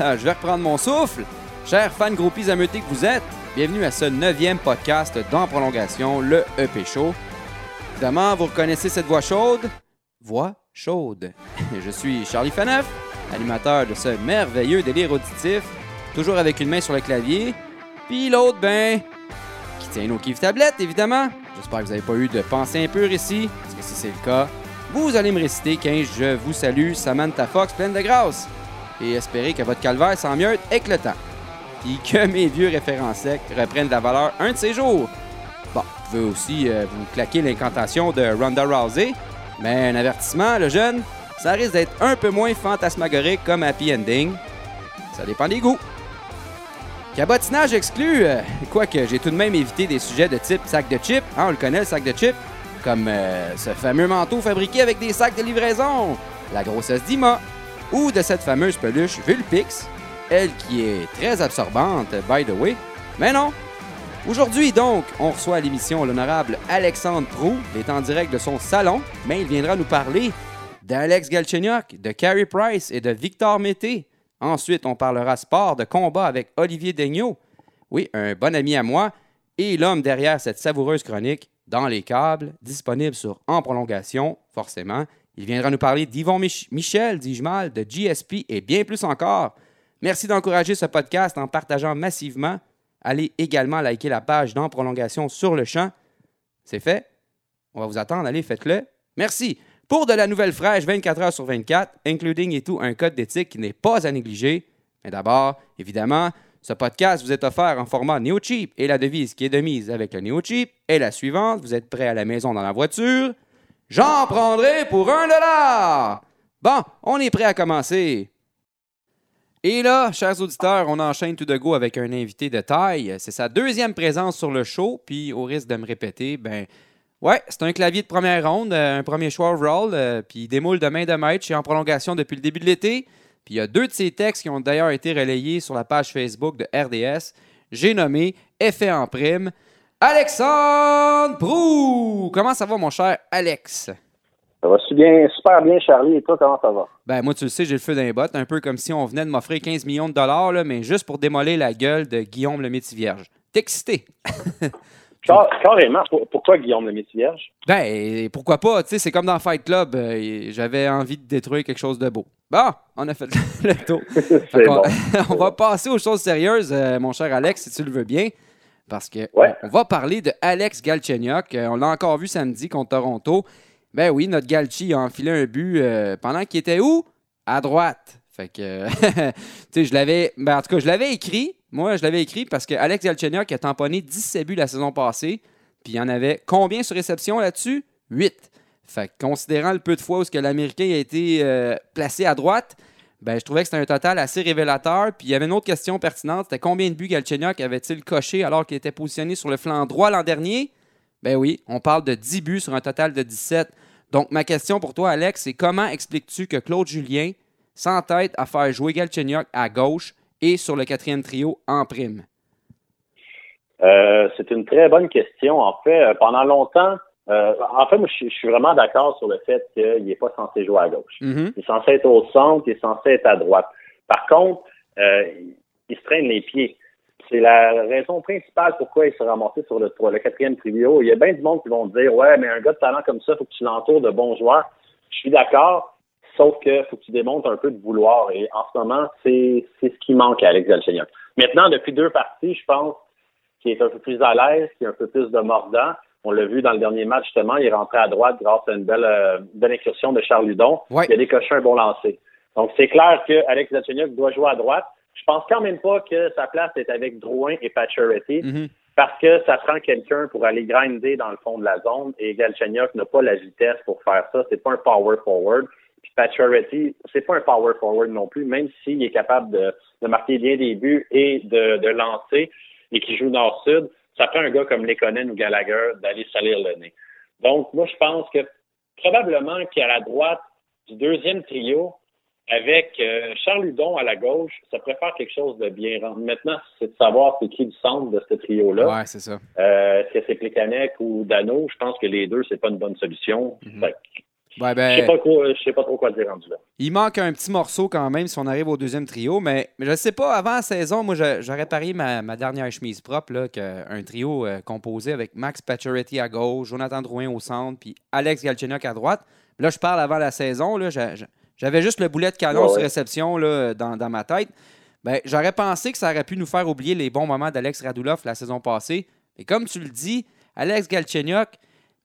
Je vais reprendre mon souffle. Chers fans groupies ameutés que vous êtes, bienvenue à ce neuvième podcast dans Prolongation, le EP Show. Évidemment, vous reconnaissez cette voix chaude? Voix chaude. Je suis Charlie Faneuf, animateur de ce merveilleux délire auditif, toujours avec une main sur le clavier, puis l'autre, ben, qui tient nos kiffs tablettes, évidemment. J'espère que vous n'avez pas eu de pensée impure ici, parce que si c'est le cas, vous allez me réciter 15 Je vous salue, Samantha Fox pleine de grâce. Et espérer que votre calvaire s'en mieux éclatant. Puis que mes vieux référents secs reprennent de la valeur un de ces jours. Bon, vous pouvez aussi euh, vous claquer l'incantation de Ronda Rousey, mais un avertissement, le jeune, ça risque d'être un peu moins fantasmagorique comme Happy Ending. Ça dépend des goûts. Cabotinage exclu, euh, quoique j'ai tout de même évité des sujets de type sac de chips, hein, on le connaît le sac de chips, comme euh, ce fameux manteau fabriqué avec des sacs de livraison, la grossesse d'Ima, ou de cette fameuse peluche Vulpix, elle qui est très absorbante, by the way. Mais non! Aujourd'hui, donc, on reçoit à l'émission l'honorable Alexandre Prou. Il est en direct de son salon, mais il viendra nous parler d'Alex Galchenyuk, de Carey Price et de Victor Mété. Ensuite, on parlera sport de combat avec Olivier Daigneault. Oui, un bon ami à moi et l'homme derrière cette savoureuse chronique dans les câbles, disponible sur En Prolongation, forcément. Il viendra nous parler d'Yvon Michel, dis-je mal, de GSP et bien plus encore. Merci d'encourager ce podcast en partageant massivement. Allez également liker la page d'En Prolongation sur le champ. C'est fait. On va vous attendre. Allez, faites-le. Merci. Pour de la nouvelle fraîche 24 heures sur 24, including et tout un code d'éthique qui n'est pas à négliger. Mais d'abord, évidemment, ce podcast vous est offert en format Neo Cheap et la devise qui est de mise avec le Neo Cheap est la suivante. Vous êtes prêt à la maison dans la voiture? J'en prendrai pour un dollar! Bon, on est prêt à commencer. Et là, chers auditeurs, on enchaîne tout de go avec un invité de taille. C'est sa deuxième présence sur le show, puis au risque de me répéter, ben Ouais, c'est un clavier de première ronde, euh, un premier choix overall, euh, puis il démoule de main de maître. Je en prolongation depuis le début de l'été. Puis il y a deux de ces textes qui ont d'ailleurs été relayés sur la page Facebook de RDS. J'ai nommé Effet en prime. Alexandre Prou! Comment ça va, mon cher Alex? Ça va bien, super bien, Charlie. Et toi, comment ça va? Ben, moi, tu le sais, j'ai le feu d'un bot. Un peu comme si on venait de m'offrir 15 millions de dollars, là, mais juste pour démolir la gueule de Guillaume le Métis Vierge. T'es excité? Carrément. Pourquoi Guillaume le métier vierge? Ben, pourquoi pas? Tu sais, c'est comme dans Fight Club. Euh, j'avais envie de détruire quelque chose de beau. Bon, on a fait le tour. on, va passer aux choses sérieuses, euh, mon cher Alex, si tu le veux bien. Parce que on, va parler de Alex Galchenyuk. Euh, on l'a encore vu samedi contre Toronto. Ben oui, notre Galchi a enfilé un but pendant qu'il était où? À droite. Fait que, tu sais, je l'avais, ben, en tout cas, je l'avais écrit. Moi, je l'avais écrit parce que Alex Galchenyuk a tamponné 17 buts la saison passée. Puis il y en avait combien sur réception là-dessus? 8. Fait que, considérant le peu de fois où ce que l'Américain a été euh, placé à droite, ben, je trouvais que c'était un total assez révélateur. Puis il y avait une autre question pertinente, c'était combien de buts Galchenyuk avait-il coché alors qu'il était positionné sur le flanc droit l'an dernier? Ben oui, on parle de 10 buts sur un total de 17. Donc ma question pour toi, Alex, c'est comment expliques-tu que Claude Julien s'entête à faire jouer Galchenyuk à gauche et sur le quatrième trio en prime? Euh, c'est une très bonne question. En fait, euh, pendant longtemps, euh, en fait, moi, je, suis vraiment d'accord sur le fait qu'il n'est pas censé jouer à gauche. Mm-hmm. Il est censé être au centre, il est censé être à droite. Par contre, il se traîne les pieds. C'est la raison principale pourquoi il s'est ramassé sur le, le quatrième trio. Il y a bien du monde qui vont dire Ouais, mais un gars de talent comme ça, il faut que tu l'entoures de bons joueurs. Je suis d'accord, Sauf qu'il faut que tu démontres un peu de vouloir. Et en ce moment, c'est ce qui manque à Alex Galchenyuk. Maintenant, depuis deux parties, je pense qu'il est un peu plus à l'aise, qu'il a un peu plus de mordant. On l'a vu dans le dernier match, justement, il est rentré à droite grâce à une belle, euh, belle incursion de Charles Ludon. Il a décoché un bon lancer. Donc, c'est clair que Alex Galchenyuk doit jouer à droite. Je pense quand même pas que sa place est avec Drouin et Pacioretty. Mm-hmm. Parce que ça prend quelqu'un pour aller grinder dans le fond de la zone et Galchenyuk n'a pas la vitesse pour faire ça. C'est pas un power forward. Puis Pacioretty, c'est pas un power forward non plus, même s'il est capable de, marquer bien des buts et de, lancer et qui joue nord-sud, ça prend un gars comme Lekonen ou Gallagher d'aller salir le nez. Donc, moi, je pense que probablement qu'à la droite du deuxième trio, avec euh, Charles Hudon à la gauche, ça préfère quelque chose de bien. Maintenant, c'est de savoir c'est qui le centre de ce trio-là. Ouais, c'est ça. Euh, est-ce que c'est Plekanec ou Dano? Je pense que les deux, c'est pas une bonne solution. Ben, je ne sais, pas trop quoi dire rendu là. Il manque un petit morceau quand même si on arrive au deuxième trio, mais, je ne sais pas, avant la saison, moi j'aurais parié ma, ma, dernière chemise propre, là, un trio euh, composé avec Max Pacioretty à gauche, Jonathan Drouin au centre, puis Alex Galchenyuk à droite. Là, je parle avant la saison, j'avais juste le boulet de canon sur réception là, dans, dans ma tête. Ben, j'aurais pensé que ça aurait pu nous faire oublier les bons moments d'Alex Radulov la saison passée. Et comme tu le dis, Alex Galchenyuk,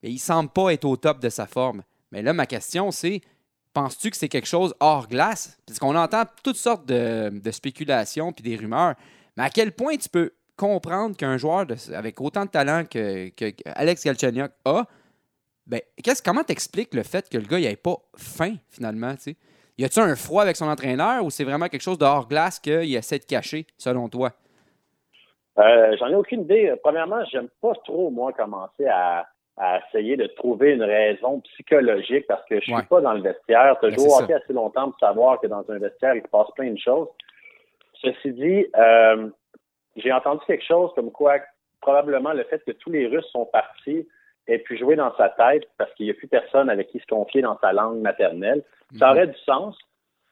il semble pas être au top de sa forme. Mais là, ma question, c'est penses-tu que c'est quelque chose hors glace? Parce qu'on entend toutes sortes de, spéculations puis des rumeurs. Mais à quel point tu peux comprendre qu'un joueur avec autant de talent que, que, Alex a, ben, comment t'expliques le fait que le gars n'ait pas faim finalement? sais? Y a-tu un froid avec son entraîneur ou c'est vraiment quelque chose de hors glace qu'il essaie de cacher, selon toi? Euh, j'en ai aucune idée. Premièrement, j'aime pas trop, moi, commencer à, essayer de trouver une raison psychologique parce que je suis pas dans le vestiaire. Tu as ben, joué assez longtemps pour savoir que dans un vestiaire, il se passe plein de choses. Ceci dit, euh, j'ai entendu quelque chose comme quoi probablement le fait que tous les Russes sont partis ait pu jouer dans sa tête parce qu'il n'y a plus personne avec qui se confier dans sa langue maternelle. Ça mhm. aurait du sens,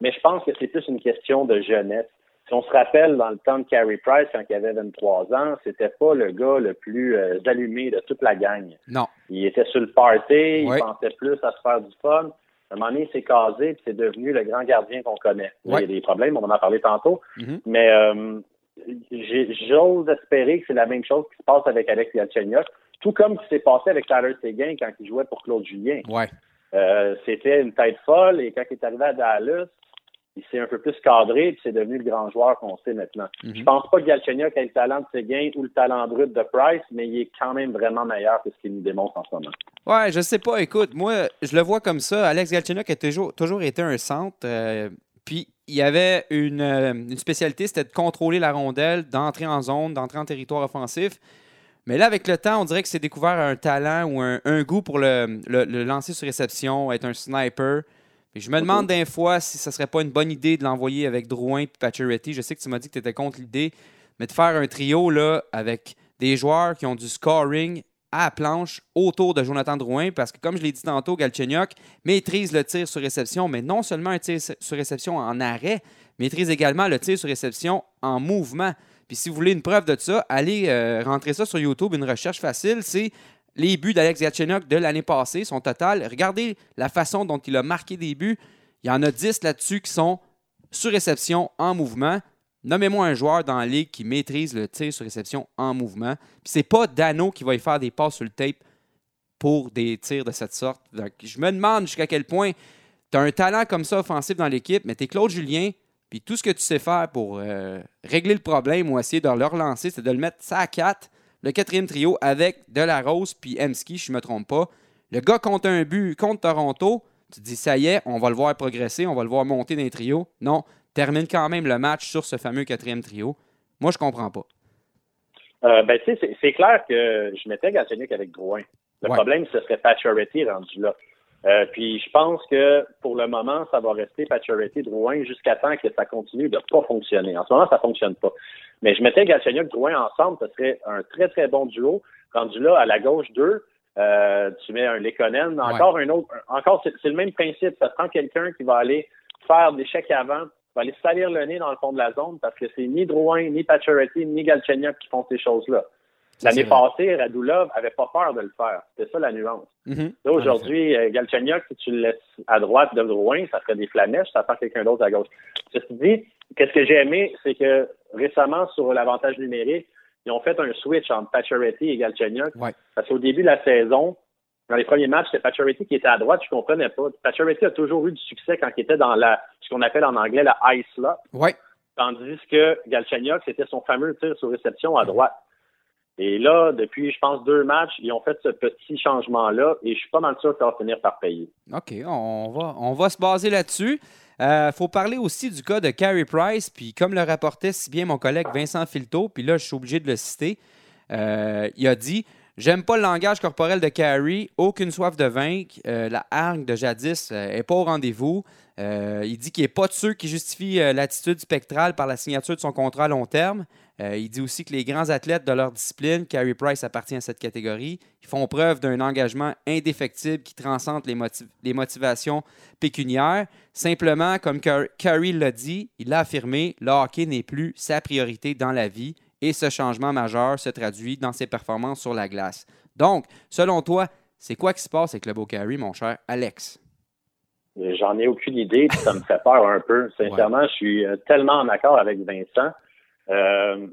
mais je pense que c'est plus une question de jeunesse. Si on se rappelle dans le temps de Carey Price, quand il avait 23 ans, c'était pas le gars le plus euh, allumé de toute la gang. Non. Il était sur le party, il pensait plus à se faire du fun. À un moment donné, il s'est casé et c'est devenu le grand gardien qu'on connaît. Il y a des problèmes, on en a parlé tantôt. Mhm. Mais euh, j'ose espérer que c'est la même chose qui se passe avec Alex Galchenyuk. Tout comme ce qui s'est passé avec Tyler Seguin quand il jouait pour Claude Julien. Ouais. Euh, c'était une tête folle et quand il est arrivé à Dallas, il s'est un peu plus cadré et c'est devenu le grand joueur qu'on sait maintenant. Mm-hmm. Je pense pas que Galchenyuk ait le talent de Seguin ou le talent brut de Price, mais il est quand même vraiment meilleur que ce qu'il nous démontre en ce moment. Ouais, je sais pas. Écoute, moi, je le vois comme ça. Alex Galchenyuk a toujours, toujours été un centre. Euh, puis il y avait une, euh, une spécialité, c'était de contrôler la rondelle, d'entrer en zone, d'entrer en territoire offensif. Mais là, avec le temps, on dirait que c'est découvert un talent ou un, goût pour le, lancer sur réception, être un sniper. Je me demande d'un fois si ce serait pas une bonne idée de l'envoyer avec Drouin et Pacioretty. Je sais que tu m'as dit que tu étais contre l'idée, mais de faire un trio là, avec des joueurs qui ont du scoring à la planche autour de Jonathan Drouin, parce que comme je l'ai dit tantôt, Galchenyuk maîtrise le tir sur réception, mais non seulement un tir sur réception en arrêt, maîtrise également le tir sur réception en mouvement. Puis si vous voulez une preuve de ça, allez euh, rentrer ça sur YouTube, une recherche facile, c'est les buts d'Alex Gatchenok de l'année passée, son total. Regardez la façon dont il a marqué des buts. Il y en a 10 là-dessus qui sont sur réception en mouvement. Nommez-moi un joueur dans la ligue qui maîtrise le tir sur réception en mouvement. Puis c'est pas Dano qui va y faire des passes sur le tape pour des tirs de cette sorte. Donc, je me demande jusqu'à quel point tu as un talent comme ça offensif dans l'équipe, mais tu es Claude Julien, puis tout ce que tu sais faire pour euh, régler le problème ou essayer de le relancer, c'est de le mettre ça à 4, le quatrième trio avec Delarose puis Emski, je ne me trompe pas. Le gars compte un but contre Toronto. Tu te dis, ça y est, on va le voir progresser, on va le voir monter dans les trios. Non, termine quand même le match sur ce fameux quatrième trio. Moi, je comprends pas. Euh, ben, c'est clair que je mettais Galchenyuk avec Drouin. Le problème, ce serait Patcherity rendu là. Euh, puis je pense que pour le moment, ça va rester Pacioretty Drouin jusqu'à temps que ça continue de pas fonctionner. En ce moment, ça fonctionne pas. Mais je mettais Galchenyuk Drouin ensemble, ce serait un très très bon duo. Rendu là à la gauche 2, euh, tu mets un Lekonen, encore un autre, encore c'est le même principe. Ça prend quelqu'un qui va aller faire des chèques avant, va aller salir le nez dans le fond de la zone parce que c'est ni Drouin, ni Pacioretty, ni Galchenyuk qui font ces choses-là. L'année passée, Radulov avait pas peur de le faire. C'était ça la nuance. Mm-hmm. Là, aujourd'hui, euh, Galchenyuk, si tu le laisses à droite de loin, ça ferait des flamèches, ça fait quelqu'un d'autre à gauche. Ceci dit, qu'est-ce que j'ai aimé, c'est que récemment, sur l'avantage numérique, ils ont fait un switch entre Pacioretty et Galchenyuk. Parce qu'au début de la saison, dans les premiers matchs, c'était Pacioretty qui était à droite, je comprenais pas. Pacioretty a toujours eu du succès quand il était dans la, ce qu'on appelle en anglais la high slot. Ouais. Tandis que Galchenyuk, c'était son fameux tir sur réception à droite. Et là, depuis, je pense, deux matchs, ils ont fait ce petit changement-là et je suis pas mal sûr que ça va finir par payer. OK, on va, on va se baser là-dessus. Il euh, faut parler aussi du cas de Carey Price, puis comme le rapportait si bien mon collègue Vincent Filto, puis là, je suis obligé de le citer, euh, il a dit J'aime pas le langage corporel de Carey, aucune soif de vaincre, euh, la hargne de jadis n'est pas au rendez-vous. il dit qu'il n'est pas de ceux qui justifient l'attitude spectrale par la signature de son contrat à long terme. Euh, il dit aussi que les grands athlètes de leur discipline, Carey Price appartient à cette catégorie, ils font preuve d'un engagement indéfectible qui transcende les, les motivations pécuniaires. Simplement, comme Carey l'a dit, il a affirmé, le hockey n'est plus sa priorité dans la vie et ce changement majeur se traduit dans ses performances sur la glace. Donc, selon toi, c'est quoi qui se passe avec le beau Carey, mon cher Alex? J'en ai aucune idée, ça me fait peur un peu. Sincèrement, je suis euh, tellement en accord avec Vincent. Euh,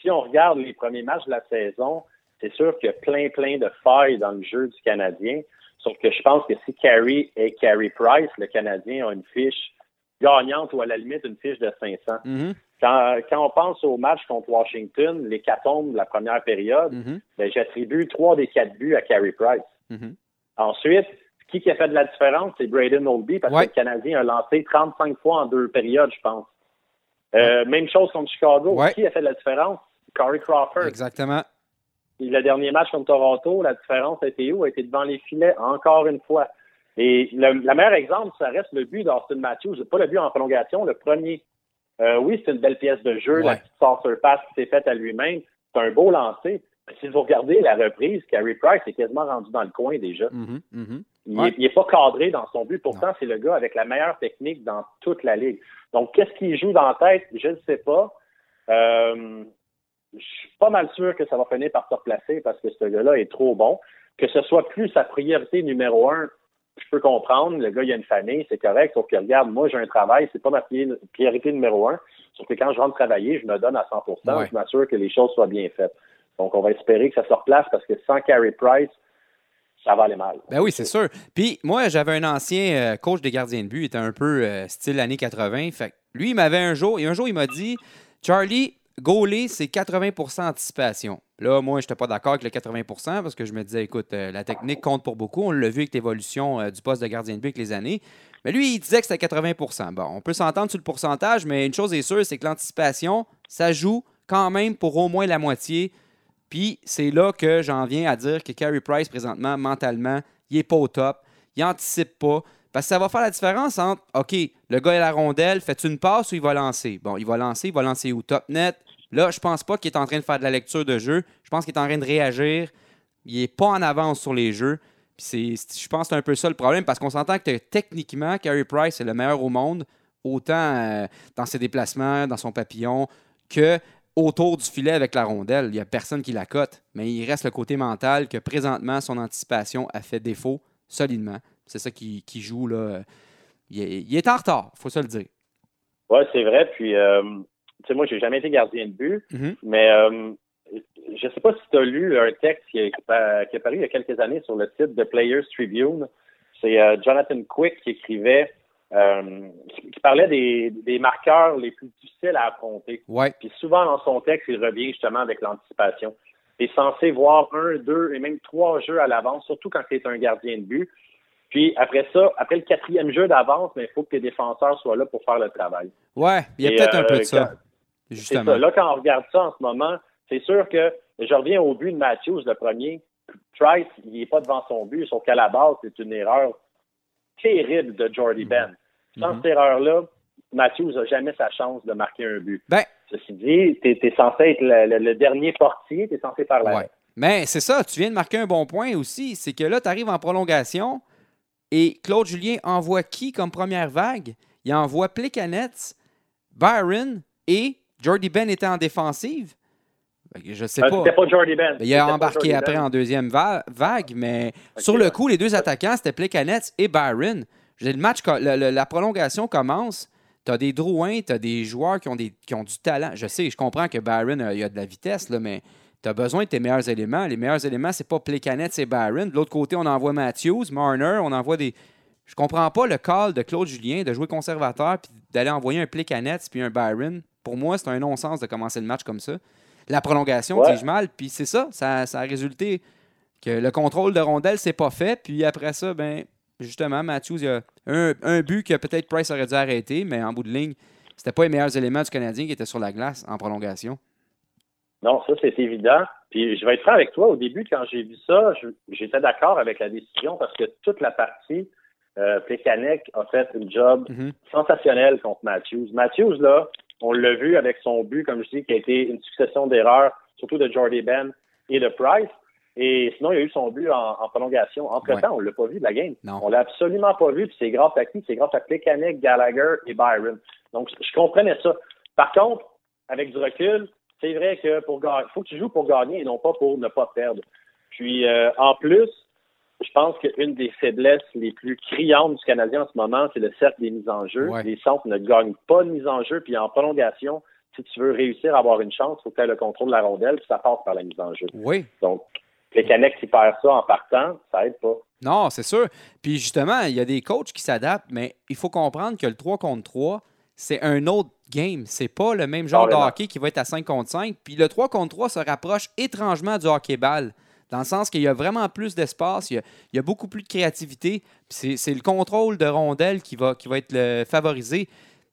si on regarde les premiers matchs de la saison, c'est sûr qu'il y a plein, plein de failles dans le jeu du Canadien. Sauf que je pense que si Carey et Carey Price, le Canadien, ont une fiche gagnante ou à la limite une fiche de 500. Mm-hmm. quand, quand, on pense au match contre Washington, les de la première période, mm-hmm. ben, j'attribue trois des quatre buts à Carey Price. Mm-hmm. Ensuite, qui, qui a fait de la différence? C'est Braden Oldby parce que le Canadien a lancé 35 fois en deux périodes, je pense. Euh, même chose contre Chicago. Qui a fait la différence? Corey Crawford. Exactement. le dernier match contre Toronto, la différence a été où? A été devant les filets encore une fois. Et le, meilleur exemple, ça reste le but d'Austin Matthews. Pas le but en prolongation, le premier. Euh, oui, c'est une belle pièce de jeu, la petite sur passe qui s'est faite à lui-même. C'est un beau lancer. Mais si vous regardez la reprise, Carey Price est quasiment rendu dans le coin déjà. Mm-hmm, mm-hmm. Il n'est pas cadré dans son but. Pourtant, c'est le gars avec la meilleure technique dans toute la ligue. Donc, qu'est-ce qu'il joue dans la tête? Je ne sais pas. Euh, je suis pas mal sûr que ça va finir par se replacer parce que ce gars-là est trop bon. Que ce soit plus sa priorité numéro un, je peux comprendre. Le gars, il a une famille, c'est correct. Sauf que regarde, moi, j'ai un travail, c'est pas ma priorité numéro un. Sauf que quand je rentre travailler, je me donne à 100% Je m'assure que les choses soient bien faites. Donc, on va espérer que ça se replace parce que sans Carey Price, ça va aller mal. Ben oui, c'est sûr. Puis moi, j'avais un ancien euh, coach des gardiens de but, il était un peu euh, style années 80. Fait lui, il m'avait un jour, et un jour, il m'a dit Charlie, goaler, c'est 80% anticipation. Là, moi, je n'étais pas d'accord avec le 80% parce que je me disais, écoute, euh, la technique compte pour beaucoup. On l'a vu avec l'évolution du poste de gardien de but avec les années. Mais lui, il disait que c'était 80% Bon, on peut s'entendre sur le pourcentage, mais une chose est sûre, c'est que l'anticipation, ça joue quand même pour au moins la moitié puis c'est là que j'en viens à dire que Carey Price, présentement, mentalement, il n'est pas au top. Il n'anticipe pas. Parce que ça va faire la différence entre, OK, le gars a la rondelle, fait une passe ou il va lancer? Bon, il va lancer, il va lancer où? Top net. Là, je pense pas qu'il est en train de faire de la lecture de jeu. Je pense qu'il est en train de réagir. Il n'est pas en avance sur les jeux. Puis je pense que c'est un peu ça le problème parce qu'on s'entend que techniquement, Carey Price est le meilleur au monde, autant euh, dans ses déplacements, dans son papillon, que autour du filet avec la rondelle. Il n'y a personne qui la cote, mais il reste le côté mental que présentement, son anticipation a fait défaut solidement. C'est ça qui, joue. là. Il est, en retard, il faut se le dire. Oui, c'est vrai. Puis, euh, tu sais, moi, j'ai jamais été gardien de but, mm-hmm. mais euh, je ne sais pas si tu as lu un texte qui, est, apparu il y a quelques années sur le site de Players Tribune. C'est euh, Jonathan Quick qui écrivait euh, qui parlait des, des, marqueurs les plus difficiles à affronter. Ouais. Puis souvent dans son texte, il revient justement avec l'anticipation. Tu es censé voir un, deux et même trois jeux à l'avance, surtout quand tu es un gardien de but. Puis après ça, après le quatrième jeu d'avance, il faut que tes défenseurs soient là pour faire le travail. Ouais, il y a peut-être un peu de euh, ça. justement. Là, quand on regarde ça en ce moment, c'est sûr que je reviens au but de Matthews, le premier. Price, il n'est pas devant son but, sauf qu'à la base, c'est une erreur terrible de Jordy mhm. Ben. Sans mhm. cette erreur-là, Matthews n'a jamais sa chance de marquer un but. Ben, Ceci dit, tu es, censé être le, dernier portier, tu es censé faire la. Mais c'est ça, tu viens de marquer un bon point aussi. C'est que là, tu arrives en prolongation et Claude Julien envoie qui comme première vague? Il envoie Plekanec, Byron et Jordy Ben était en défensive. Je sais euh, pas. C'était pas Jordy Ben. Il a embarqué après en deuxième vague, mais sur le coup, les deux attaquants, c'était Plekanec et Byron. Le match, la prolongation commence. Tu as des Drouins, tu as des joueurs qui ont, des, qui ont du talent. Je sais, je comprends que Byron, il a de la vitesse, là, mais tu as besoin de tes meilleurs éléments. Les meilleurs éléments, c'est pas Plekanec, c'est Byron. De l'autre côté, on envoie Matthews, Marner, on envoie des. Je comprends pas le call de Claude Julien de jouer conservateur puis d'aller envoyer un Plekanec puis un Byron. Pour moi, c'est un non-sens de commencer le match comme ça la prolongation, ouais. dis mal. Puis c'est ça, ça, a résulté que le contrôle de rondelle, c'est pas fait. Puis après ça, ben justement, Matthews, il y a un, but que peut-être Price aurait dû arrêter, mais en bout de ligne, c'était pas les meilleurs éléments du Canadien qui étaient sur la glace en prolongation. Non, ça, c'est évident. Puis je vais être franc avec toi. Au début, quand j'ai vu ça, j'étais d'accord avec la décision parce que toute la partie, euh, a fait un job mm-hmm. sensationnel contre Matthews. Matthews, là, On l'a vu avec son but, comme je dis, qui a été une succession d'erreurs, surtout de Jordy Ben et de Price. Et sinon, il a eu son but en, prolongation. Entre-temps, on l'a pas vu de la game. Non. On l'a absolument pas vu. Puis c'est grâce à qui? C'est grâce à Plekanec, Gallagher et Byron. Donc, je comprenais ça. Par contre, avec du recul, c'est vrai que pour gagner, faut que tu joues pour gagner et non pas pour ne pas perdre. Puis, euh, en plus, je pense qu'une des faiblesses les plus criantes du Canadien en ce moment, c'est le cercle des mises en jeu. Les centres ne gagnent pas de mise en jeu, puis en prolongation, si tu veux réussir à avoir une chance, il faut que tu aies le contrôle de la rondelle, puis ça passe par la mise en jeu. Oui. Donc, les Canex qui perdent ça en partant, ça aide pas. Non, c'est sûr. Puis justement, il y a des coachs qui s'adaptent, mais il faut comprendre que le 3 contre 3, c'est un autre game. C'est pas le même genre de hockey qui va être à 5 contre 5. Puis le 3 contre 3 se rapproche étrangement du hockey-ball dans le sens qu'il y a vraiment plus d'espace, il, y a beaucoup plus de créativité. C'est le contrôle de rondelles qui va, qui va être le favorisé.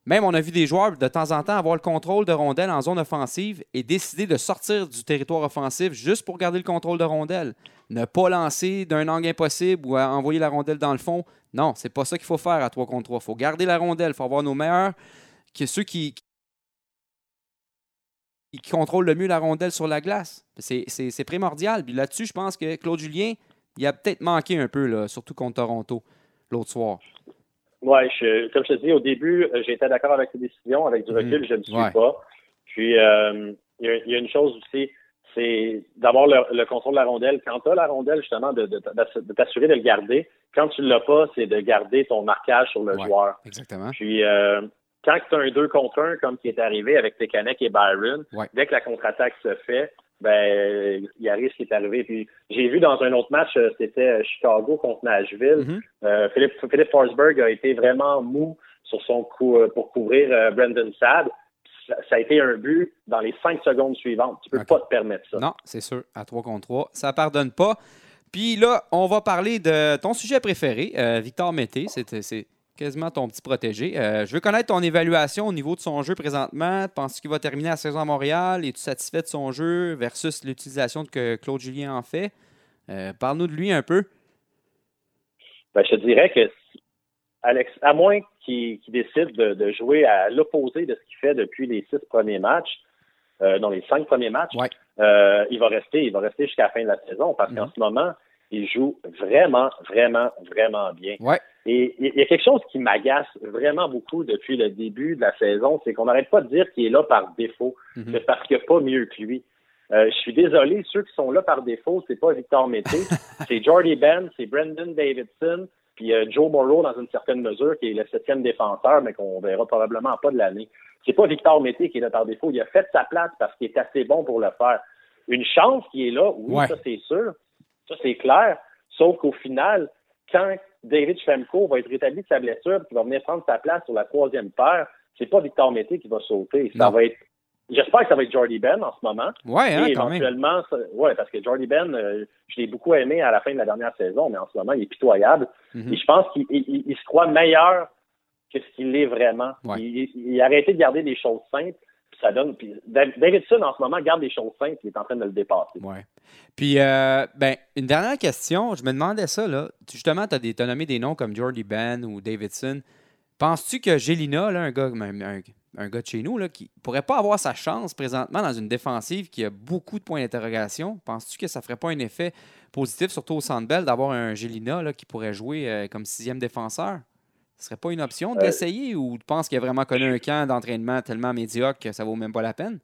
Même, on a vu des joueurs de temps en temps avoir le contrôle de rondelles en zone offensive et décider de sortir du territoire offensif juste pour garder le contrôle de rondelles. Ne pas lancer d'un angle impossible ou envoyer la rondelle dans le fond. Non, c'est pas ça qu'il faut faire à 3 contre 3. Il faut garder la rondelle. Il faut avoir nos meilleurs, que ceux qui, qui contrôle le mieux la rondelle sur la glace. C'est primordial. Puis là-dessus, je pense que Claude Julien, il a peut-être manqué un peu, là, surtout contre Toronto, l'autre soir. Oui, comme je te dis, au début, euh, j'étais d'accord avec ses décisions. Avec du mhm. recul, je ne suis pas. Puis, euh, il y, a une chose aussi, c'est d'avoir le, contrôle de la rondelle. Quand tu as la rondelle, justement, de, t'assurer de le garder. Quand tu ne l'as pas, c'est de garder ton marquage sur le joueur. Exactement. Puis, euh, quand tu as un 2 contre 1, comme qui est arrivé avec Tekanek et Byron, dès que la contre-attaque se fait, ben il arrive ce qui est arrivé. Puis j'ai vu dans un autre match, euh, c'était euh, Chicago contre Nashville. Euh, Philippe, Philippe Forsberg a été vraiment mou sur son coup pour couvrir Brendan Saad. Ça, a été un but dans les cinq secondes suivantes. Tu peux pas te permettre ça. Non, c'est sûr. À 3 contre 3, ça pardonne pas. Puis là, on va parler de ton sujet préféré, Victor Mété. C'est quasiment ton petit protégé. Euh, je veux connaître ton évaluation au niveau de son jeu présentement. Penses-tu qu'il va terminer la saison à Montréal? Es-tu satisfait de son jeu versus l'utilisation que Claude Julien en fait? Euh, parle-nous de lui un peu. Ben, je te dirais que Alex, à moins qu'il décide de, jouer à l'opposé de ce qu'il fait depuis les six premiers matchs, euh, dans les cinq premiers matchs, il va rester, il va rester jusqu'à la fin de la saison parce qu'en mhm. ce moment, il joue vraiment, vraiment, vraiment bien. Ouais. Et il y a quelque chose qui m'agace vraiment beaucoup depuis le début de la saison, c'est qu'on n'arrête pas de dire qu'il est là par défaut, mhm. parce qu'il n'y a pas mieux que lui. Euh, je suis désolé, ceux qui sont là par défaut, c'est pas Victor Mété, c'est Jordy Ben, c'est Brendan Davidson, puis euh, Joe Morrow dans une certaine mesure, qui est le septième défenseur, mais qu'on verra probablement pas de l'année. C'est pas Victor Mété qui est là par défaut. Il a fait sa place parce qu'il est assez bon pour le faire. Une chance qui est là, oui, ça c'est sûr. Ça c'est clair. Sauf qu'au final, quand David Schlemko va être rétabli de sa blessure et va venir prendre sa place sur la troisième paire, c'est pas Victor Mété qui va sauter. Ça va être J'espère que ça va être Jordy Ben en ce moment. Oui, hein, éventuellement, ouais, parce que Jordy Ben, euh, je l'ai beaucoup aimé à la fin de la dernière saison, mais en ce moment, il est pitoyable. Mm-hmm. Et je pense qu'il se croit meilleur que ce qu'il est vraiment. Il, il, a arrêté de garder des choses simples ça donne. Puis Davidson, en ce moment, garde des choses simples, il est en train de le dépasser. Oui. Puis, euh, ben, une dernière question. Je me demandais ça, là. Justement, tu as, nommé des noms comme Jordy Ben ou Davidson. Penses-tu que Gélina, là, un gars, un, gars de chez nous, là, qui pourrait pas avoir sa chance présentement dans une défensive qui a beaucoup de points d'interrogation, penses-tu que ça ferait pas un effet positif, surtout au Centre Bell, d'avoir un Gélina là, qui pourrait jouer euh, comme sixième défenseur? Ce serait pas une option d'essayer ou tu penses qu'il a vraiment connu un camp d'entraînement tellement médiocre que ça vaut même pas la peine?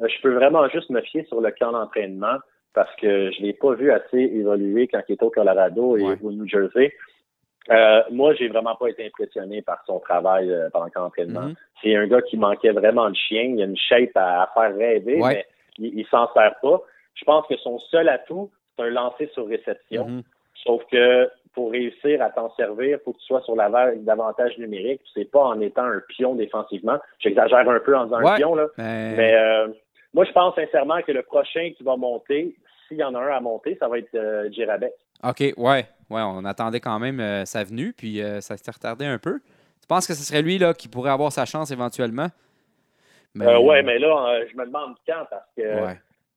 Euh, je peux vraiment juste me fier sur le camp d'entraînement parce que je ne l'ai pas vu assez évoluer quand il était au Colorado et au New Jersey. Euh, moi, j'ai vraiment pas été impressionné par son travail euh, pendant le camp d'entraînement. Mm-hmm. C'est un gars qui manquait vraiment de chien. Il a une shape à, faire rêver, mais il, ne s'en sert pas. Je pense que son seul atout, c'est un lancer sur réception. Mm-hmm. Sauf que pour réussir à t'en servir, il faut que tu sois sur la vague d'avantages numériques. C'est pas en étant un pion défensivement. J'exagère un peu en disant un pion, là. Mais, euh, moi, je pense sincèrement que le prochain qui va monter, s'il y en a un à monter, ça va être euh, Girabet. OK, ouais. Ouais, on attendait quand même euh, sa venue, puis ça s'est retardé un peu. Tu penses que ce serait lui là, qui pourrait avoir sa chance éventuellement? Mais... ouais, mais là, je me demande quand, parce que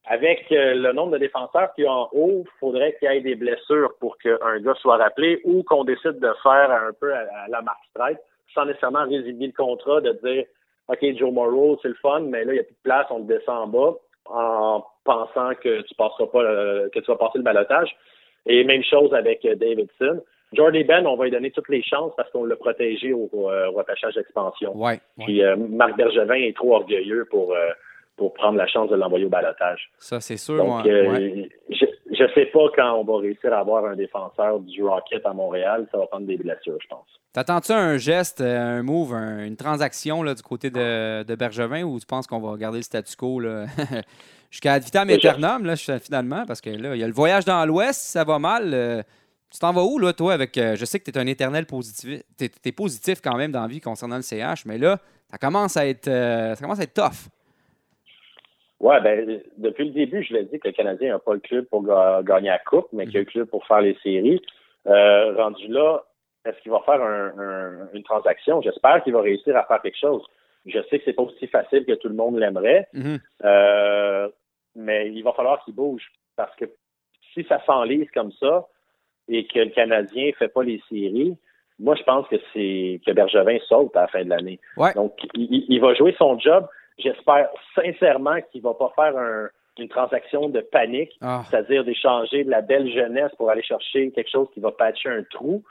avec euh, le nombre de défenseurs qu'il y a en haut, il faudrait qu'il y ait des blessures pour qu'un gars soit rappelé ou qu'on décide de faire un peu à, la marque strike, sans nécessairement résilier le contrat, de dire OK, Joe Morrow, c'est le fun, mais là, il n'y a plus de place, on te descend en bas en pensant que tu passeras pas que tu vas passer le balotage. Et même chose avec Davidson. Jordy Ben, on va lui donner toutes les chances parce qu'on l'a protégé au, au, repêchage d'expansion. Ouais, Puis Marc Bergevin est trop orgueilleux pour pour prendre la chance de l'envoyer au balotage. Ça, c'est sûr. Donc, euh, je ne sais pas quand on va réussir à avoir un défenseur du Rocket à Montréal. Ça va prendre des blessures, je pense. T'attends-tu un geste, euh, un move, une transaction là, du côté de, de, Bergevin ou tu penses qu'on va garder le statu quo jusqu'à ad vitam aeternam, là, finalement? Parce que là, il y a le voyage dans l'Ouest, ça va mal. Euh, tu t'en vas où, là, toi, avec. je sais que tu es un éternel positif. Tu es, positif quand même dans la vie concernant le CH, mais là, ça commence à être, ça commence à être tough. Oui, ben, depuis le début, je l'ai dit que le Canadien n'a pas le club pour gagner la Coupe, mais qu'il a le club pour faire les séries. Euh, rendu là, est-ce qu'il va faire une transaction? J'espère qu'il va réussir à faire quelque chose. Je sais que c'est pas aussi facile que tout le monde l'aimerait, mm-hmm. euh, mais il va falloir qu'il bouge parce que si ça s'enlise comme ça et que le Canadien ne fait pas les séries, moi, je pense que c'est que Bergevin saute à la fin de l'année. Donc, il, va jouer son job. J'espère sincèrement qu'il va pas faire une transaction de panique, ah. c'est-à-dire d'échanger de la belle jeunesse pour aller chercher quelque chose qui va patcher un trou.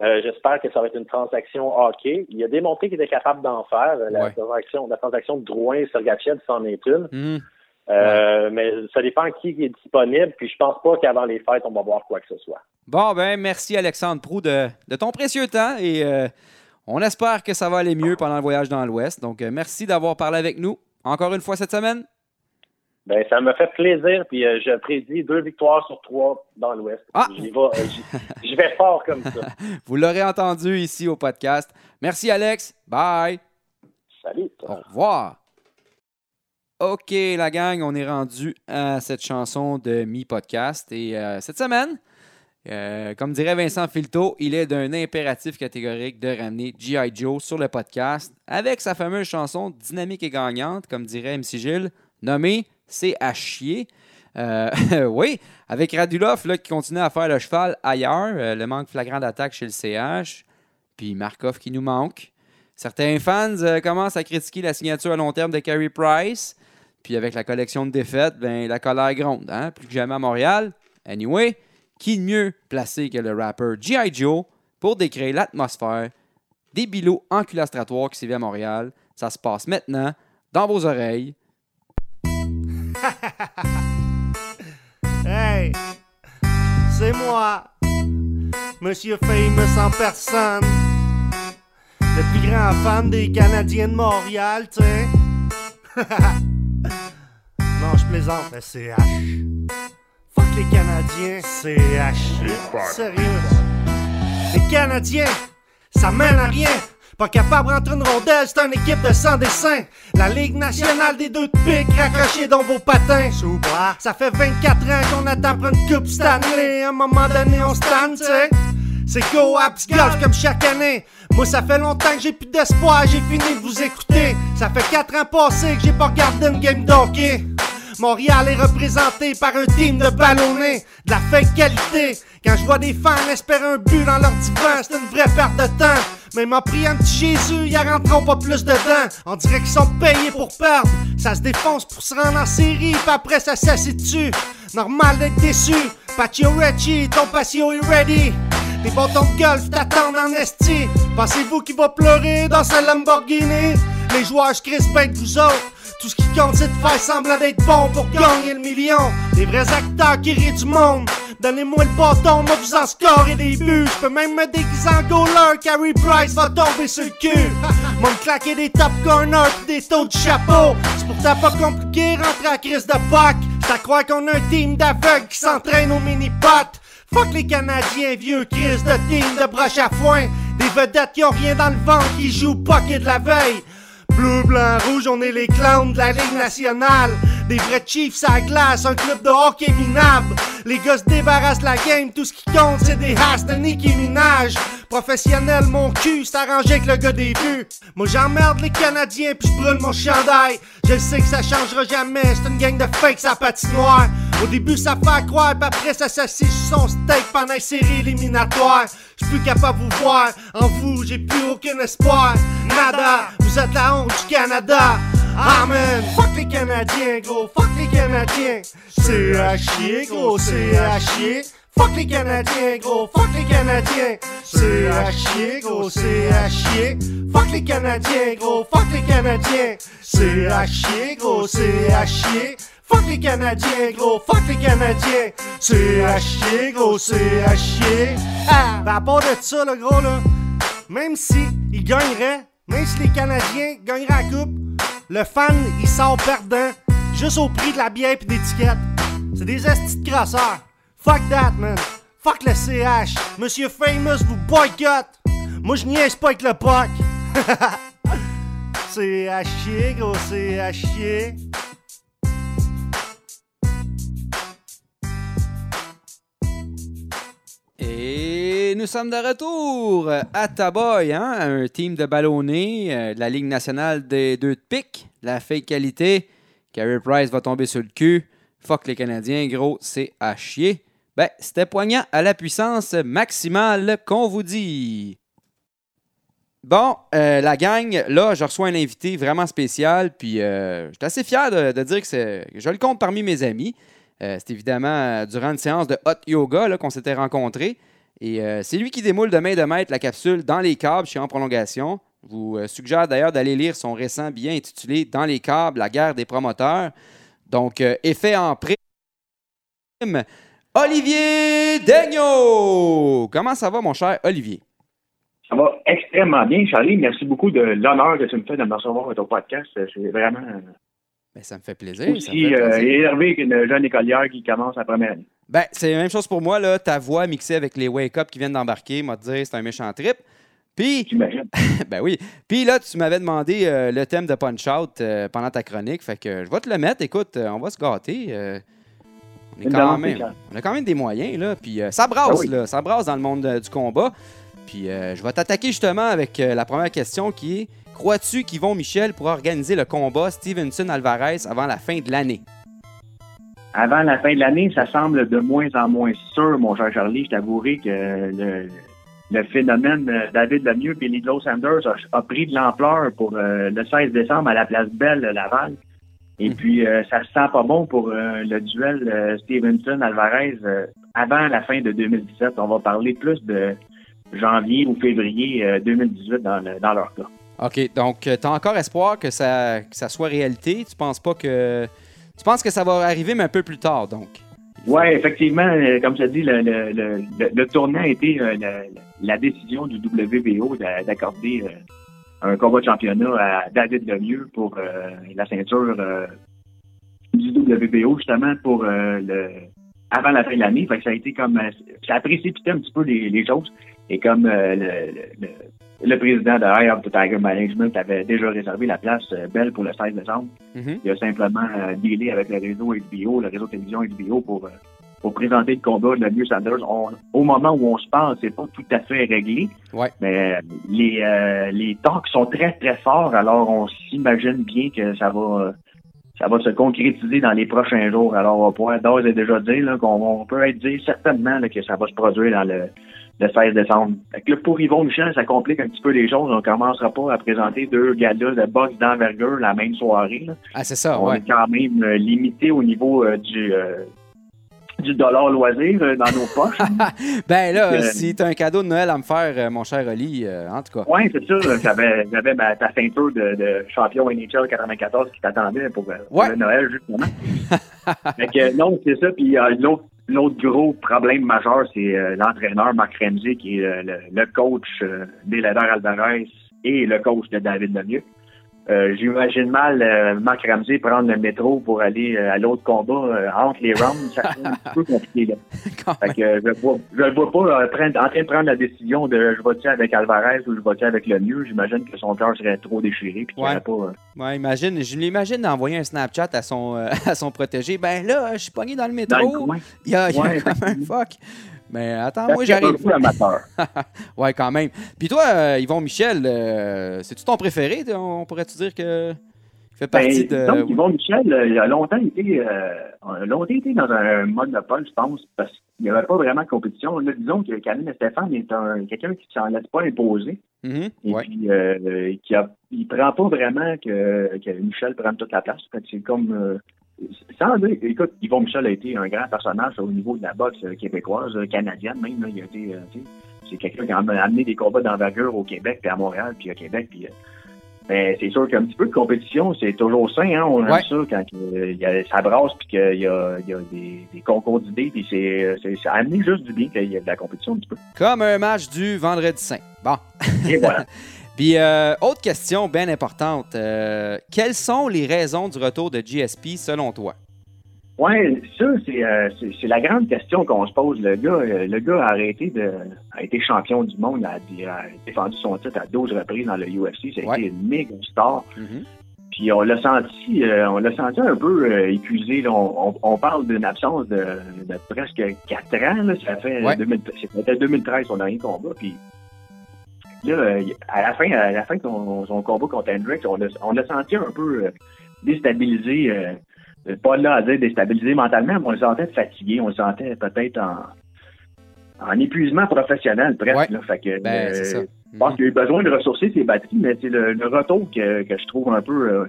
Euh, j'espère que ça va être une transaction hockey. Il a démontré qu'il était capable d'en faire. La, transaction, la transaction de Drouin-Sergachev s'en est une. Hmm. Euh, mais ça dépend qui est disponible. Puis je pense pas qu'avant les fêtes, on va voir quoi que ce soit. Bon, ben merci Alexandre Prou de, ton précieux temps et euh, on espère que ça va aller mieux pendant le voyage dans l'Ouest. Donc, euh, merci d'avoir parlé avec nous encore une fois cette semaine. Ben, ça me fait plaisir. Puis, euh, je prédis deux victoires sur trois dans l'Ouest. Ah! Euh, j'y vais, fort comme ça. Vous l'aurez entendu ici au podcast. Merci, Alex. Bye. Salut. Au revoir. OK, la gang, on est rendu à cette chanson de mi-podcast. Et cette semaine, euh, comme dirait Vincent Filto, il est d'un impératif catégorique de ramener G.I. Joe sur le podcast avec sa fameuse chanson dynamique et gagnante, comme dirait MC Gilles, nommée C'est à chier. Euh, oui, avec Radulov là, qui continue à faire le cheval ailleurs, euh, le manque flagrant d'attaque chez le CH, puis Markov qui nous manque. Certains fans commencent à critiquer la signature à long terme de Carey Price, puis avec la collection de défaites, ben, la colère gronde, hein? plus que jamais à Montréal. Anyway, qui mieux placé que le rapper G.I. Joe pour décrire l'atmosphère des bilots enculastratoires qui s'y à Montréal? Ça se passe maintenant dans vos oreilles. hey, c'est moi, Monsieur Famous en personne, le plus grand fan des Canadiens de Montréal, tu sais. non, je plaisante, c'est Les Canadiens, c'est CH. Sérieux. Les Canadiens, ça mène à rien. Pas capable d'entrer une rondelle, c'est une équipe de sans dessin. La Ligue nationale des deux pics raccrochés dans vos patins. Ça fait 24 ans qu'on attend pour une coupe Stanley. À un moment donné, on stand, tu sais. C'est go Abs Golf comme chaque année. Moi, ça fait longtemps que j'ai plus d'espoir, j'ai fini de vous écouter. Ça fait 4 ans passés que j'ai pas regardé une game d'hockey. Montréal est représenté par un team de ballonnés, de la fake qualité. Quand je vois des fans espérer un but dans leur divan, c'est une vraie perte de temps. Même en priant petit Jésus, y rentreront pas plus dedans. On dirait qu'ils sont payés pour perdre. Ça se défonce pour se rendre en série, puis après ça s'assied Normal d'être déçu. Patio Reggie, ton patio est ready. Les bâtons de golf t'attendent en esti. Pensez-vous qu'il va pleurer dans sa Lamborghini? Les joueurs crispent avec vous autres. Tout ce qui compte, c'est de faire semblant d'être bon pour gagner le million. Les vrais acteurs qui rient du monde. Donnez-moi le bâton, moi vous en scorez des buts. Je peux même me déguiser en goaler, Carrie Price va tomber sur le cul. Moi claquer des top corners des taux de chapeau. C'est pourtant pas compliqué rentrer à crise de Pâques. À croire qu'on a un team d'aveugles qui s'entraîne au mini-pot. Fuck les Canadiens, vieux crise de team de broche à foin. Des vedettes qui ont rien dans le ventre, qui jouent pocket de la veille. Bleu, blanc, rouge, on est les clowns de la Ligue nationale. Des vrais Chiefs à glace, un club de hockey minable. Les gars se débarrassent la game, tout ce qui compte c'est des hasses de Nicki Minaj. Professionnel, mon cul, c'est arrangé avec le gars des buts. Moi j'emmerde les Canadiens puis je brûle mon chandail. Je sais que ça changera jamais, c'est une gang de fakes à patinoire. Au début, ça fait croire, puis après, ça s'assied sur son steak pendant une série éliminatoire. J'suis plus capable de vous voir. En vous, j'ai plus aucun espoir. Nada, vous êtes la honte du Canada. Amen. Fuck les Canadiens, gros. Fuck les Canadiens. C'est à chier, gros. C'est à chier. Fuck les Canadiens, gros, fuck les Canadiens. C'est à chier, gros, c'est à chier. Fuck les Canadiens, gros, fuck les Canadiens. C'est à chier, gros, c'est à chier. Fuck les Canadiens, gros, fuck les Canadiens. C'est à chier, gros, c'est à chier. Ah, ben à part de ça, le gros, là, même si il gagnerait, même si les Canadiens gagneraient la coupe, le fan, il sort perdant, juste au prix de la bière et d'étiquette. C'est des estis de. Fuck that, man. Fuck le CH. Monsieur Famous vous boycott. Moi, je niaise pas avec le POC. c'est à chier, gros, c'est à chier. Nous sommes de retour à Taboy, hein? un team de ballonnés euh, de la Ligue nationale des deux de pique, la fake qualité. Carey Price va tomber sur le cul. Fuck les Canadiens, gros, c'est à chier. Ben, c'était poignant à la puissance maximale qu'on vous dit. Bon, euh, la gang, là, je reçois un invité vraiment spécial, puis euh, je suis assez fier de, dire que je le compte parmi mes amis. Euh, c'est évidemment durant une séance de hot yoga qu'on s'était rencontrés. Et c'est lui qui démoule de main de maître la capsule dans les câbles chez En Prolongation. Je vous suggère d'ailleurs d'aller lire son récent bien intitulé Dans les câbles, la guerre des promoteurs. Donc, effet en prime. Olivier Daigneault! Comment ça va, mon cher Olivier? Ça va extrêmement bien, Charlie. Merci beaucoup de l'honneur que tu me fais de me recevoir à ton podcast. C'est vraiment. Ben, ça me fait plaisir. Aussi euh, énervé qu'une jeune écolière qui commence la première année. Ben, c'est la même chose pour moi. Là. Ta voix mixée avec les wake-up qui viennent d'embarquer m'a dit c'est un méchant trip. Puis. ben oui. Puis là, tu m'avais demandé euh, le thème de Punch Out euh, pendant ta chronique. Fait que je vais te le mettre. Écoute, on va se gâter. On, a quand même des moyens, là. Puis euh, ça brasse, ah là. Ça brasse dans le monde euh, du combat. Puis euh, je vais t'attaquer justement avec la première question qui est Crois-tu qu'Yvon Michel pourra organiser le combat Stevenson-Alvarez avant la fin de l'année? Avant la fin de l'année, ça semble de moins en moins sûr, mon cher Charlie. Je t'avouerai que le, phénomène David Lemieux et Lidlo Sanders a, pris de l'ampleur pour le 16 décembre à la place Belle Laval. Et mhm. puis, euh, ça se sent pas bon pour euh, le duel euh, Stevenson-Alvarez avant la fin de 2017. On va parler plus de janvier ou février 2018 dans, dans leur cas. OK. Donc, tu as encore espoir que ça, ça soit réalité? Tu penses pas que. Tu penses que ça va arriver, mais un peu plus tard, donc? Oui, effectivement, comme je dit, le, le, le, le, tournant a été la, décision du WBO d'accorder un combat de championnat à David Lemieux pour euh, la ceinture euh, du WBO, justement, pour euh, le avant la fin de l'année. Ça a été comme ça a précipité un petit peu les, choses. Et comme le, le, président de High of the Tiger Management avait déjà réservé la place belle pour le 16 décembre, mm-hmm. il a simplement dealé avec le réseau HBO, le réseau télévision HBO pour pour présenter le combat de Mieux Sanders. au moment où on se parle, c'est pas tout à fait réglé. Ouais. Mais les, euh, les talks sont très, très forts. Alors, on s'imagine bien que ça va ça va se concrétiser dans les prochains jours. Alors, on pouvoir d'ores et déjà dire qu'on peut être dit certainement que ça va se produire dans le, le 16 décembre. Fait pour Yvon Michel, ça complique un petit peu les choses. On commencera pas à présenter deux galas de boxe d'envergure la même soirée. Ah, c'est ça, On est quand même euh, limité au niveau euh, du, du dollar loisir euh, dans nos poches. ben là, euh, si tu as un cadeau de Noël à me faire, euh, mon cher Oli, en tout cas. Oui, c'est sûr. J'avais, j'avais ta ceinture de, de, champion NHL 94 qui t'attendait pour, le Noël, justement. fait que, non, c'est ça. Puis l'autre, l'autre gros problème majeur, c'est l'entraîneur Marc Ramsey, qui est le, coach d'Elader Alvarez et le coach de David Lemieux. Euh, j'imagine mal euh, Marc Ramsey prendre le métro pour aller euh, à l'autre combat entre les rounds. Ça un peu compliqué. Là. fait que, je ne le vois pas en train de prendre la décision de je vais avec Alvarez ou je vais avec le mieux? J'imagine que son cœur serait trop déchiré. Puis ouais. pas, ouais, imagine. Je l'imagine d'envoyer un Snapchat à son, à son protégé. Ben là, je suis pogné dans le métro. il y a, il y a comme un fuck. Mais attends, moi j'arrive. ouais, quand même. Puis toi, euh, Yvon Michel, euh, c'est-tu ton préféré? On pourrait-tu dire que fait partie ben, de. Donc, Yvon Michel, il a longtemps été, longtemps été dans un mode monopole, je pense, parce qu'il n'y avait pas vraiment de compétition. Là, disons que Karim Stéphane est un, quelqu'un qui ne s'en laisse pas imposer. Mm-hmm. et puis, qui a, il prend pas vraiment que, que Michel prenne toute la place. C'est comme sans dire, écoute, Yvon Michel a été un grand personnage au niveau de la boxe québécoise, canadienne même. il a été, c'est quelqu'un qui a amené des combats d'envergure au Québec, puis à Montréal, puis au Québec. Puis, ben, c'est sûr qu'un petit peu de compétition, c'est toujours sain. Hein? On aime ça quand il y a, ça brasse, puis qu'il y a, il y a des, des concours d'idées, puis c'est, c'est, amené juste du bien qu'il y ait de la compétition un petit peu. Comme un match du Vendredi Saint. Bon. Et voilà. Puis, euh, autre question bien importante. Euh, quelles sont les raisons du retour de GSP selon toi? Oui, ça, euh, c'est, la grande question qu'on se pose. Le gars, le gars a arrêté de. a été champion du monde, a, a défendu son titre à 12 reprises dans le UFC. Ça a été une méga star. Mm-hmm. Puis on l'a senti, on l'a senti un peu épuisé. On, parle d'une absence de, presque 4 ans. Ça fait c'était 2013 son dernier combat. Puis Là, euh, à la fin, à la fin de son, combat contre Hendrix, on l'a on senti un peu euh, déstabilisé, euh, pas là à dire déstabilisé mentalement, mais on le sentait fatigué, on le sentait peut-être en, en épuisement professionnel presque. fait que, ben, Je pense qu'il a eu besoin de ressourcer ses batteries, mais c'est le, retour que, que, je trouve un peu...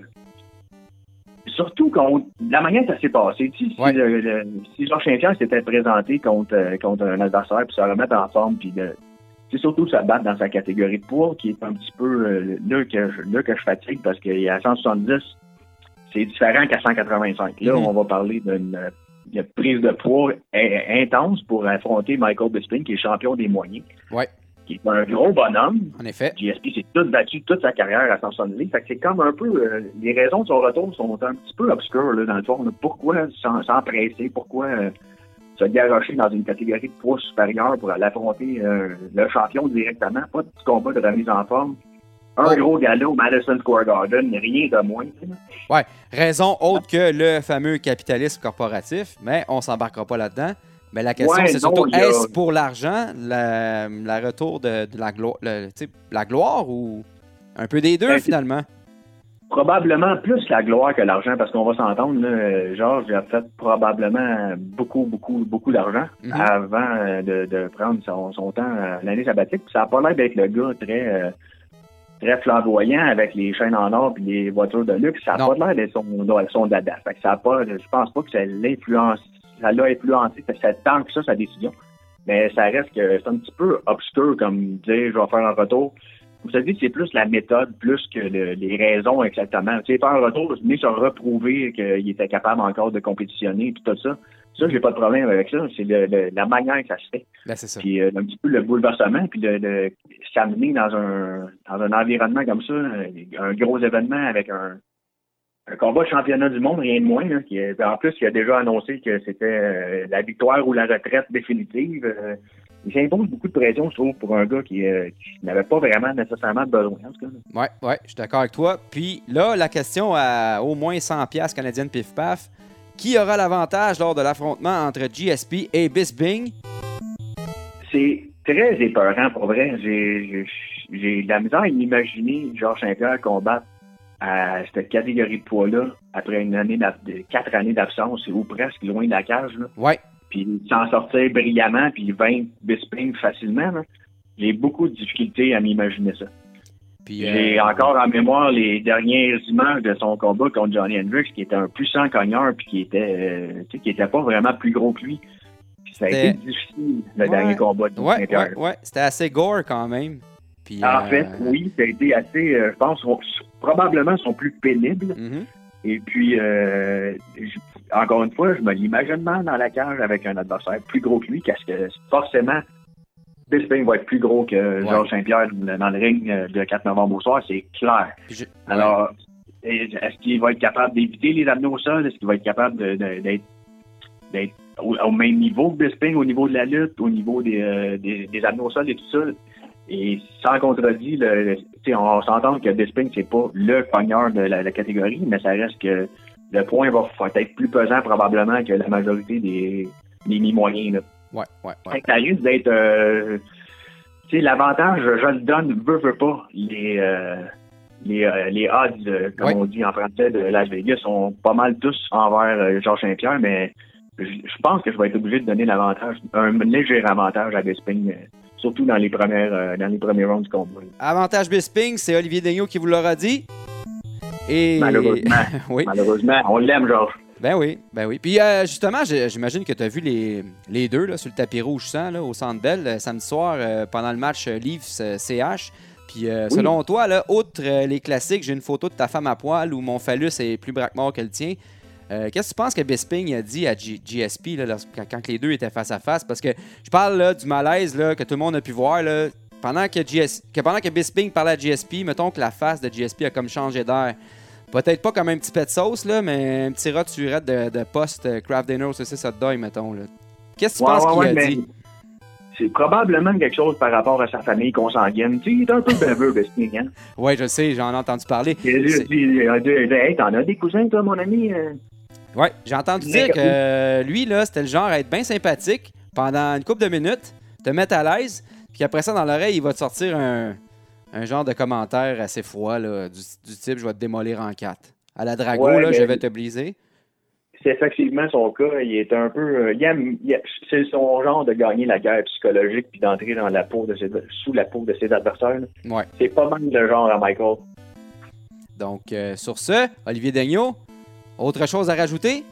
surtout contre la manière que ça s'est passé. Si, si, Georges Saint-Pierre s'était présenté contre, contre un adversaire, puis se remettre en forme, puis de c'est surtout se battre dans sa catégorie de poids qui est un petit peu euh, là, que je, là que je fatigue parce qu'il qu'à 170, c'est différent qu'à 185. Là, mm-hmm. on va parler d'une prise de poids intense pour affronter Michael Bisping, qui est champion des moyens. Ouais. Qui est un gros bonhomme. En effet. GSP s'est tout battu toute sa carrière à 170. Fait que c'est comme un peu. Euh, les raisons de son retour sont un petit peu obscures, là, dans le fond. Pourquoi s'empresser? Pourquoi. Euh, se garocher dans une catégorie de poids supérieur pour aller affronter euh, le champion directement. Pas de petit combat de remise en forme. Un gros galop au Madison Square Garden, rien de moins. Ouais, raison autre que le fameux capitalisme corporatif, mais on s'embarquera pas là-dedans. Mais la question, c'est surtout, est-ce pour l'argent, le retour de, la, gloire, la gloire ou un peu des deux, ben, finalement? Probablement plus la gloire que l'argent, parce qu'on va s'entendre, Georges a fait probablement beaucoup, beaucoup, beaucoup d'argent mhm. avant euh, de, prendre son, temps à l'année sabbatique. ça n'a pas l'air d'être le gars très euh, très flamboyant avec les chaînes en or et les voitures de luxe. Ça n'a pas l'air d'être son, son dada. Fait que ça a pas, je pense pas que ça l'influence, ça l'a influencé, ça tant que ça, sa décision. Mais ça reste que c'est un petit peu obscur comme dire je vais faire un retour vous savez, c'est plus la méthode plus que les raisons exactement. Tu sais, un retour, mais se reprouver qu'il était capable encore de compétitionner et tout ça. Ça, j'ai pas de problème avec ça. C'est la manière que ça se fait. C'est ça. Puis euh, un petit peu le bouleversement, puis de, s'amener dans un dans un environnement comme ça, un gros événement avec un, un combat de championnat du monde, rien de moins. qui, en plus, il a déjà annoncé que c'était euh, la victoire ou la retraite définitive. Euh, il s'impose beaucoup de pression, je trouve, pour un gars qui, euh, n'avait pas vraiment nécessairement besoin. Oui, ouais, je suis d'accord avec toi. Puis là, la question à au moins 100$ canadiennes pif-paf. Qui aura l'avantage lors de l'affrontement entre GSP et Bisbing? C'est très épeurant, pour vrai. J'ai de la misère à imaginer Georges Saint-Pierre combattre à cette catégorie de poids-là après une année quatre années d'absence ou presque loin de la cage. Oui puis s'en sortir brillamment, puis 20 Bisping facilement, j'ai beaucoup de difficultés à m'imaginer ça. J'ai euh, encore en mémoire les dernières images de son combat contre Johnny Hendricks, qui était un puissant cogneur, puis qui était, euh, qui était pas vraiment plus gros que lui. ça a été difficile, le dernier combat de ouais, ouais, ouais. C'était assez gore quand même. en euh, fait, oui, ça a été assez, je pense, probablement son plus pénible. Mm-hmm. Et puis, euh, encore une fois, je me l'imagine mal dans la cage avec un adversaire plus gros que lui, parce que forcément, Bisping va être plus gros que Georges Saint-Pierre dans le ring de 4 novembre au soir, c'est clair. Alors, est-ce qu'il va être capable d'éviter les amener au sol? Est-ce qu'il va être capable d'être au, même niveau que Bisping, au niveau de la lutte, au niveau des, euh, des, des au sol et tout ça? Et sans contredit, le, on s'entend que Bisping, c'est pas le pogneur de la, catégorie, mais ça reste que le point va, être plus pesant probablement que la majorité des, des mi-moyens. Ouais, ouais, ouais. Fait juste d'être... Euh, l'avantage, je le donne, veux, veux pas, les, euh, les, euh, les odds, comme on dit en français, de Las Vegas sont pas mal tous envers Georges Saint-Pierre, mais je, pense que je vais être obligé de donner l'avantage, un léger avantage à Bisping, surtout dans les premières dans les premiers rounds du combat. Avantage Bisping, c'est Olivier Daigneault qui vous l'aura dit. Et... Malheureusement. oui. Malheureusement, on l'aime, Georges. Ben oui, ben oui. Puis euh, justement, j'imagine que tu as vu les, les deux là, sur le tapis rouge sang là, au Centre Bell euh, samedi soir euh, pendant le match Leafs-CH. Puis selon toi, là, outre les classiques, j'ai une photo de ta femme à poil où mon phallus est plus braquemort que le tien. Qu'est-ce que tu penses que Bisping a dit à GSP là, quand, les deux étaient face à face? Parce que je parle là, du malaise là, que tout le monde a pu voir. Là, pendant, que GS, que pendant que Bisping parlait à GSP, mettons que la face de GSP a comme changé d'air. Peut-être pas comme un petit pet de sauce, là, mais un petit rat de, de post euh, Craft Dinner c'est ça de deuil, mettons. Qu'est-ce que tu penses qu'il a dit? C'est probablement quelque chose par rapport à sa famille consanguine. Tu sais, il est un peu baveux, Besting, hein? Oui, je sais, j'en ai entendu parler. Hey, t'en as des cousins, toi, mon ami? Oui, j'ai entendu dire que euh, lui, là, c'était le genre à être bien sympathique pendant une couple de minutes, te mettre à l'aise, puis après ça, dans l'oreille, il va te sortir un, un genre de commentaire assez froid là, du, type je vais te démolir en quatre. À la Drago, là, je vais te briser. C'est effectivement son cas. Il est un peu. Euh, c'est son genre de gagner la guerre psychologique puis d'entrer dans la peau de ses, sous la peau de ses adversaires. Ouais. C'est pas mal le genre à Michael. Donc, euh, sur ce, Olivier Daigneault, autre chose à rajouter?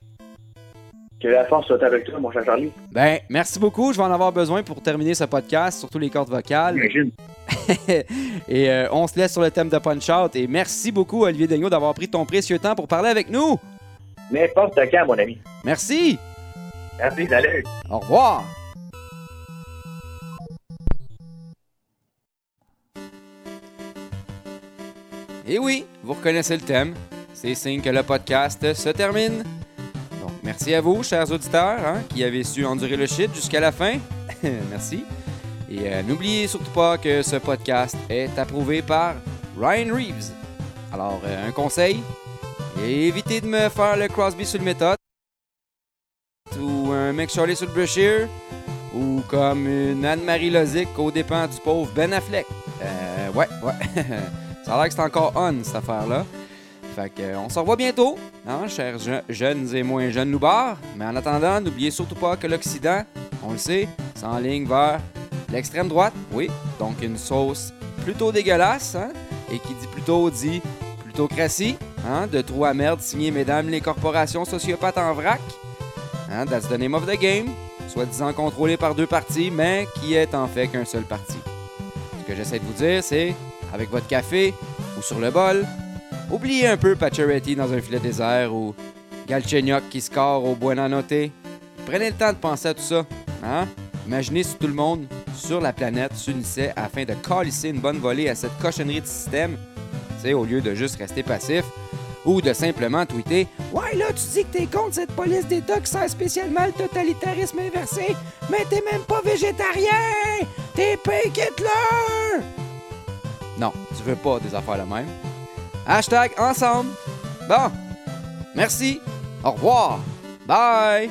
Que la force soit avec toi, mon cher Charlie. Ben, merci beaucoup. Je vais en avoir besoin pour terminer ce podcast, surtout les cordes vocales. et euh, on se laisse sur le thème de Punch Out. Et merci beaucoup, Olivier Daigneault, d'avoir pris ton précieux temps pour parler avec nous. N'importe quand, mon ami. Merci. Merci, salut. Au revoir. Et oui, vous reconnaissez le thème. C'est signe que le podcast se termine. Donc, merci à vous, chers auditeurs, hein, qui avez su endurer le shit jusqu'à la fin. merci. Et euh, n'oubliez surtout pas que ce podcast est approuvé par Ryan Reeves. Alors, euh, un conseil, évitez de me faire le Crosby sur le méthode ou un Mick Charlie sur le Brushier ou comme une Anne-Marie Lozic au dépens du pauvre Ben Affleck. Euh, ouais, ouais. Ça a l'air que c'est encore on, cette affaire-là. Fait que, on se revoit bientôt, hein, chers jeunes et moins jeunes loupards. Mais en attendant, n'oubliez surtout pas que l'Occident, on le sait, s'enligne vers L'extrême droite, oui, donc une sauce plutôt dégueulasse, hein? et qui dit plutôt dit plutocratie, hein? de trou à merde signé mesdames les corporations sociopathes en vrac. Hein? That's the name of the game, soi-disant contrôlé par deux partis, mais qui est en fait qu'un seul parti. Ce que j'essaie de vous dire, c'est, avec votre café ou sur le bol, oubliez un peu Pacioretty dans un filet désert ou Galchenyuk qui score au Buena Note. Prenez le temps de penser à tout ça. Hein? Imaginez si tout le monde sur la planète s'unissait afin de calisser une bonne volée à cette cochonnerie de système, c'est au lieu de juste rester passif ou de simplement tweeter Ouais, là, tu dis que t'es contre cette police d'État qui sert spécialement le totalitarisme inversé, mais t'es même pas végétarien! T'es pink Hitler! Non, tu veux pas des affaires la même. Hashtag ensemble. Bon, merci. Au revoir. Bye.